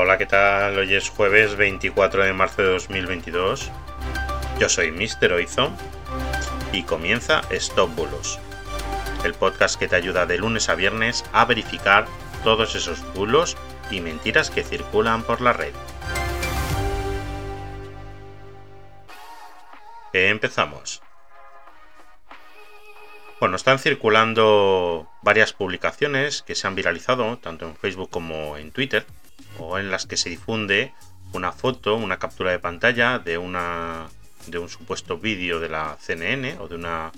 Hola, ¿qué tal? Hoy es jueves 24 de marzo de 2022. Yo soy Mr. Oizom y comienza Stop Bulos, el podcast que te ayuda de lunes a viernes a verificar todos esos bulos y mentiras que circulan por la red. Empezamos. Bueno, están circulando varias publicaciones que se han viralizado, tanto en Facebook como en Twitter, o en las que se difunde una foto, una captura de pantalla de una de un supuesto vídeo de la CNN o de una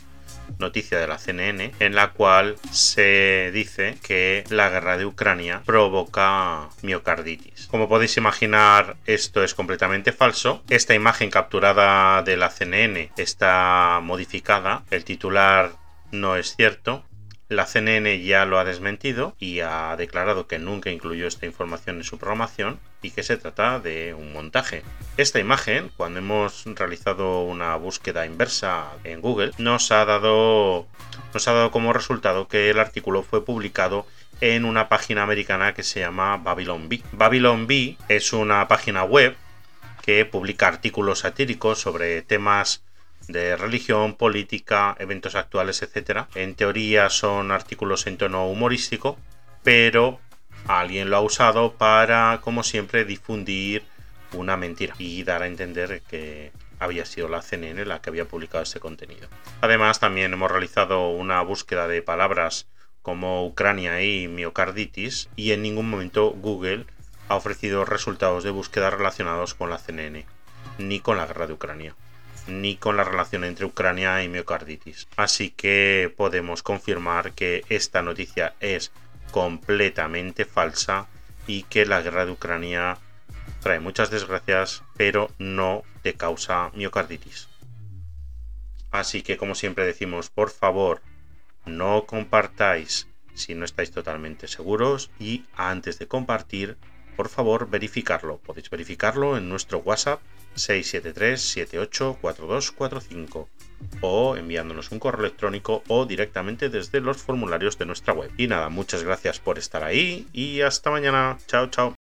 noticia de la CNN en la cual se dice que la guerra de Ucrania provoca miocarditis. Como podéis imaginar, esto es completamente falso. Esta imagen capturada de la CNN está modificada. El titular no es cierto. La CNN ya lo ha desmentido y ha declarado que nunca incluyó esta información en su programación y que se trata de un montaje. Esta imagen, cuando hemos realizado una búsqueda inversa en Google, nos ha dado, ha dado como resultado que el artículo fue publicado en una página americana que se llama Babylon Bee. Babylon Bee es una página web que publica artículos satíricos sobre temas de religión, política, eventos actuales, etc. En teoría son artículos en tono humorístico, pero alguien lo ha usado para, como siempre, difundir una mentira y dar a entender que había sido la CNN la que había publicado este contenido. Además, también hemos realizado una búsqueda de palabras como Ucrania y miocarditis y en ningún momento Google ha ofrecido resultados de búsqueda relacionados con la CNN ni con la guerra de Ucrania ni con la relación entre Ucrania y miocarditis. Así que podemos confirmar que esta noticia es completamente falsa y que la guerra de Ucrania trae muchas desgracias, pero no te causa miocarditis. Así que como siempre decimos, por favor, no compartáis si no estáis totalmente seguros y antes de compartir, por favor, verificarlo. Podéis verificarlo en nuestro WhatsApp 673-784245 o enviándonos un correo electrónico o directamente desde los formularios de nuestra web. Y nada, muchas gracias por estar ahí y hasta mañana. Chao, chao.